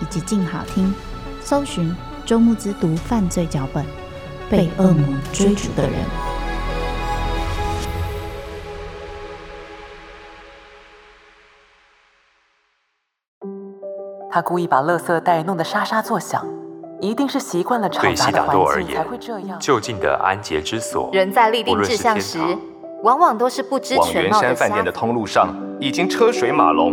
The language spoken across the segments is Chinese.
以及静好听，搜寻。周慕之读犯罪脚本，被恶魔追逐的人。他故意把垃圾袋弄得沙沙作响，一定是习惯了嘈杂的环境才会这样。就近的安洁之所，人在立定志向时，往往都是不知全貌的。往圆山饭店的通路上，已经车水马龙，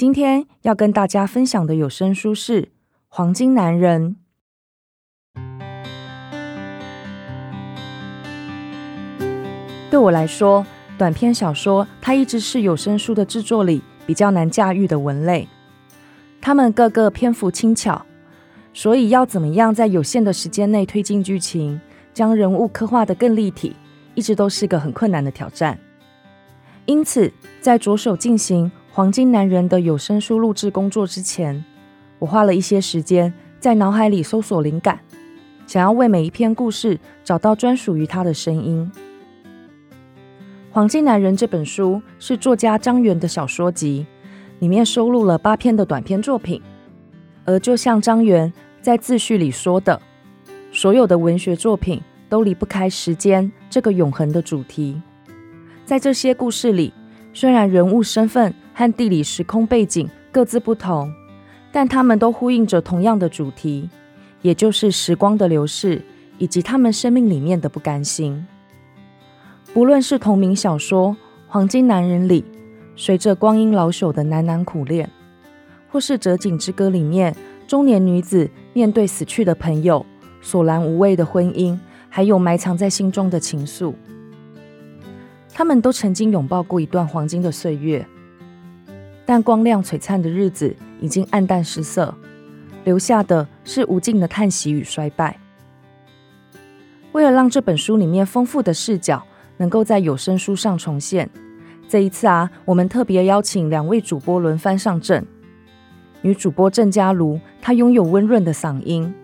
今天要跟大家分享的有声书是《黄金男人》。对我来说，短篇小说它一直是有声书的制作里比较难驾驭的文类。它们各个篇幅轻巧，所以要怎么样在有限的时间内推进剧情，将人物刻画得更立体，一直都是个很困难的挑战。因此，在着手进行《黄金男人》的有声书录制工作之前，我花了一些时间在脑海里搜索灵感，想要为每一篇故事找到专属于他的声音。《黄金男人》这本书是作家张元的小说集，里面收录了八篇的短篇作品。而就像张元在自序里说的，所有的文学作品都离不开时间这个永恒的主题。在这些故事里，虽然人物身份和地理时空背景各自不同，但他们都呼应着同样的主题，也就是时光的流逝以及他们生命里面的不甘心。不论是同名小说《黄金男人》里，随着光阴老朽的喃喃苦恋，或是《折颈之歌》里面中年女子面对死去的朋友，索然无味的婚姻，还有埋藏在心中的情愫，他们都曾经拥抱过一段黄金的岁月，但光亮璀璨的日子已经黯淡失色，留下的是无尽的叹息与衰败。为了让这本书里面丰富的视角，能够在有声书上重现。这一次啊，我们特别邀请两位主播轮番上阵。女主播郑嘉如，她拥有温润的嗓音，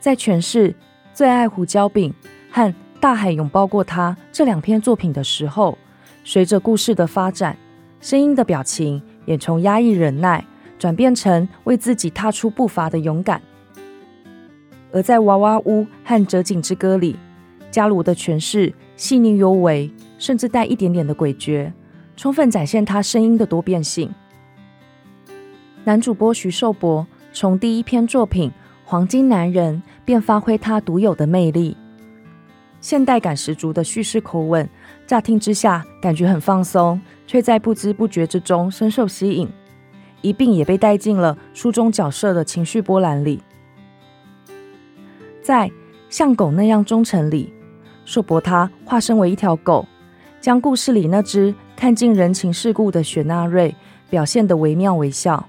在诠释《最爱胡椒饼》和《大海拥抱过她》这两篇作品的时候，随着故事的发展，声音的表情也从压抑忍耐转变成为自己踏出步伐的勇敢。而在《娃娃屋》和《折颈之歌》里，嘉如的诠释。细腻幽微，甚至带一点点的诡谲，充分展现他声音的多变性。男主播徐寿博从第一篇作品《黄金男人》便发挥他独有的魅力，现代感十足的叙事口吻，乍听之下感觉很放松，却在不知不觉之中深受吸引，一并也被带进了书中角色的情绪波澜里。在像狗那样忠诚里。硕博他化身为一条狗，将故事里那只看尽人情世故的雪纳瑞表现得惟妙惟肖。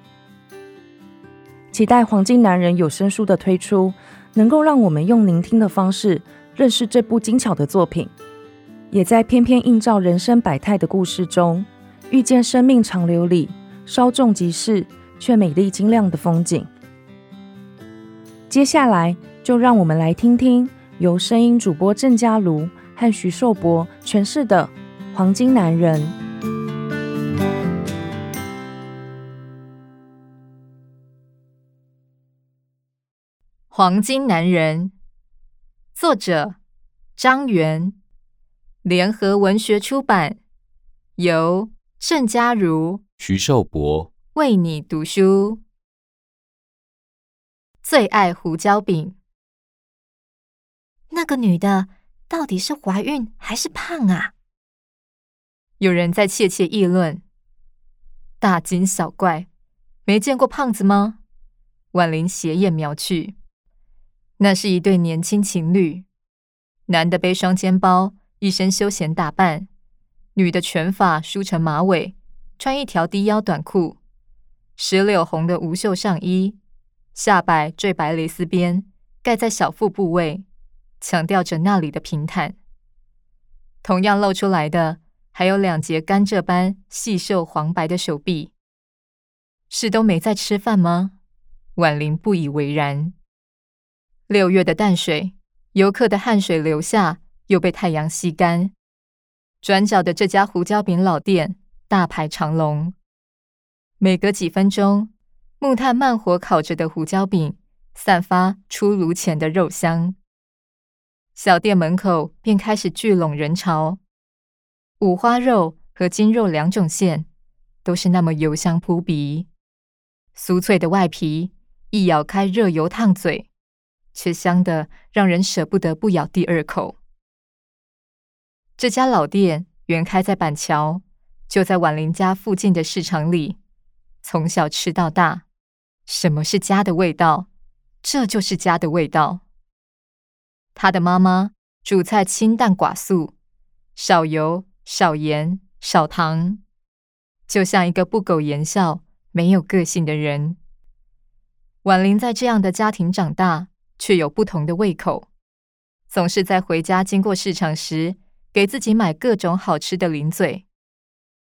期待《黄金男人》有声书的推出，能够让我们用聆听的方式认识这部精巧的作品，也在篇篇映照人生百态的故事中，遇见生命长流里稍纵即逝却美丽晶亮的风景。接下来，就让我们来听听。由声音主播郑家如和徐寿博诠释的《黄金男人》。《黄金男人》作者张元，联合文学出版，由郑家如、徐寿博为你读书。最爱胡椒饼。那个女的到底是怀孕还是胖啊？有人在窃窃议论。大惊小怪，没见过胖子吗？婉玲斜眼瞄去。那是一对年轻情侣，男的背双肩包，一身休闲打扮；女的全发梳成马尾，穿一条低腰短裤，石榴红的无袖上衣，下摆缀白蕾丝边，盖在小腹部位，强调着那里的平坦。同样露出来的，还有两截甘蔗般细瘦黄白的手臂。是都没在吃饭吗？婉玲不以为然。六月的淡水，游客的汗水流下，又被太阳吸干。转角的这家胡椒饼老店，大排长龙。每隔几分钟，木炭慢火烤着的胡椒饼，散发出炉前的肉香。小店门口便开始聚拢人潮。五花肉和筋肉两种馅，都是那么油香扑鼻。酥脆的外皮，一咬开，热油烫嘴。却香的让人舍不得不咬第二口。这家老店原开在板桥，就在婉玲家附近的市场里。从小吃到大，什么是家的味道？这就是家的味道。她的妈妈煮菜清淡寡素，少油、少盐、少糖，就像一个不苟言笑、没有个性的人。婉玲在这样的家庭长大。却有不同的胃口，总是在回家经过市场时，给自己买各种好吃的零嘴，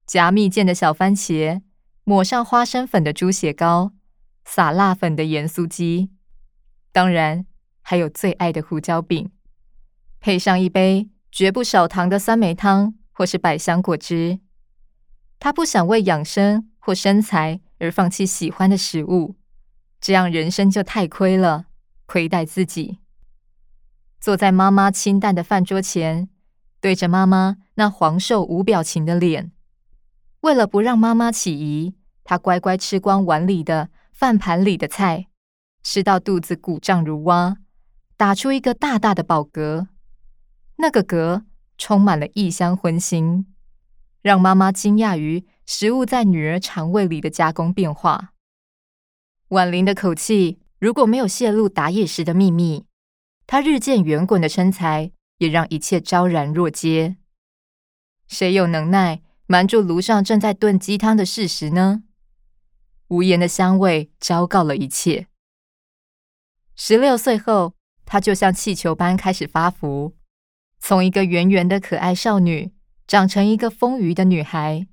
夹蜜饯的小番茄，抹上花生粉的猪血糕，撒辣粉的盐酥鸡，当然还有最爱的胡椒饼，配上一杯绝不少糖的酸梅汤或是百香果汁。他不想为养生或身材而放弃喜欢的食物，这样人生就太亏了。亏待自己，坐在妈妈清淡的饭桌前，对着妈妈那黄瘦无表情的脸。为了不让妈妈起疑，他乖乖吃光碗里的饭盘里的菜，吃到肚子鼓胀如蛙，打出一个大大的饱嗝。那个嗝充满了异香荤腥，让妈妈惊讶于食物在女儿肠胃里的加工变化。婉玲的口气。如果没有泄露打野时的秘密，她日渐圆滚的身材也让一切昭然若揭。谁有能耐瞒住炉上正在炖鸡汤的事实呢？无言的香味昭告了一切。十六岁后，她就像气球般开始发福，从一个圆圆的可爱少女长成一个丰腴的女孩，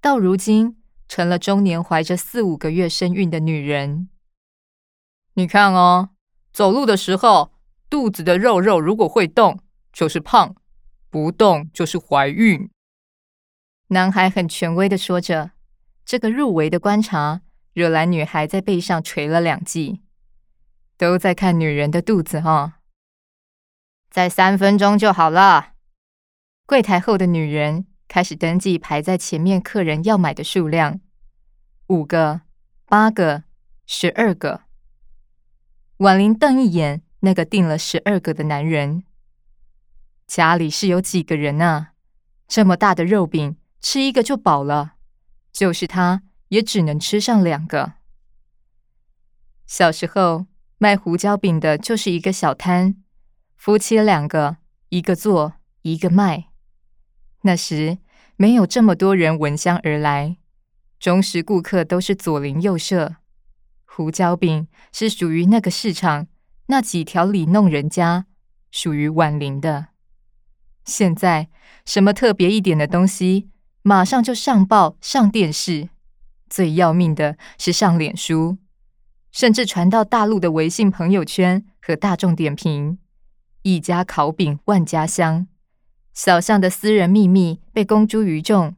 到如今成了中年怀着四五个月身孕的女人。你看哦，走路的时候，肚子的肉肉如果会动，就是胖；不动就是怀孕。男孩很权威的说着，这个入围的观察惹来女孩在背上捶了两记。都在看女人的肚子哈，再三分钟就好了。柜台后的女人开始登记排在前面客人要买的数量：五个、八个、十二个。婉玲瞪一眼那个订了十二个的男人，家里是有几个人啊？这么大的肉饼，吃一个就饱了，就是他也只能吃上两个。小时候卖胡椒饼的就是一个小摊，夫妻两个，一个做，一个卖。那时没有这么多人闻香而来，忠实顾客都是左邻右舍。胡椒饼是属于那个市场那几条里弄人家，属于婉玲的。现在什么特别一点的东西，马上就上报上电视，最要命的是上脸书，甚至传到大陆的微信朋友圈和大众点评，一家烤饼万家香，小巷的私人秘密被公诸于众，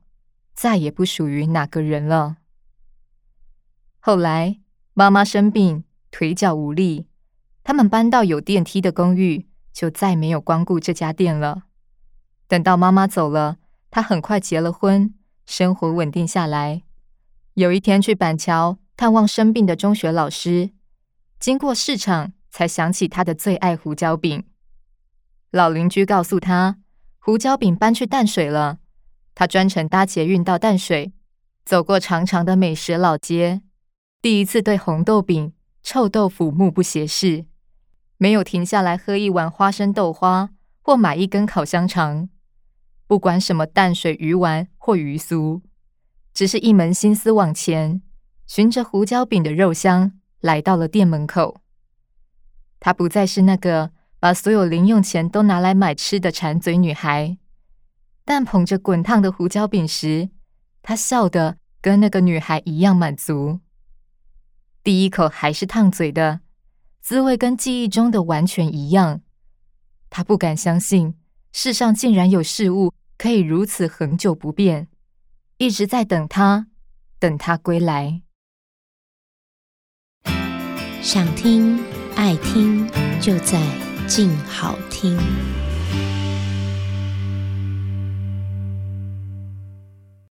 再也不属于哪个人了。后来妈妈生病，腿脚无力，他们搬到有电梯的公寓，就再没有光顾这家店了。等到妈妈走了，他很快结了婚，生活稳定下来。有一天去板桥探望生病的中学老师，经过市场，才想起他的最爱胡椒饼。老邻居告诉他，胡椒饼搬去淡水了。他专程搭捷运到淡水，走过长长的美食老街，第一次对红豆饼、臭豆腐目不斜视，没有停下来喝一碗花生豆花或买一根烤香肠，不管什么淡水鱼丸或鱼酥。只是一门心思往前，循着胡椒饼的肉香来到了店门口。她不再是那个把所有零用钱都拿来买吃的馋嘴女孩，但捧着滚烫的胡椒饼时，她笑得跟那个女孩一样满足。第一口还是烫嘴的，滋味跟记忆中的完全一样。她不敢相信，世上竟然有事物可以如此恒久不变。一直在等他，等他归来。想听爱听，就在静好听。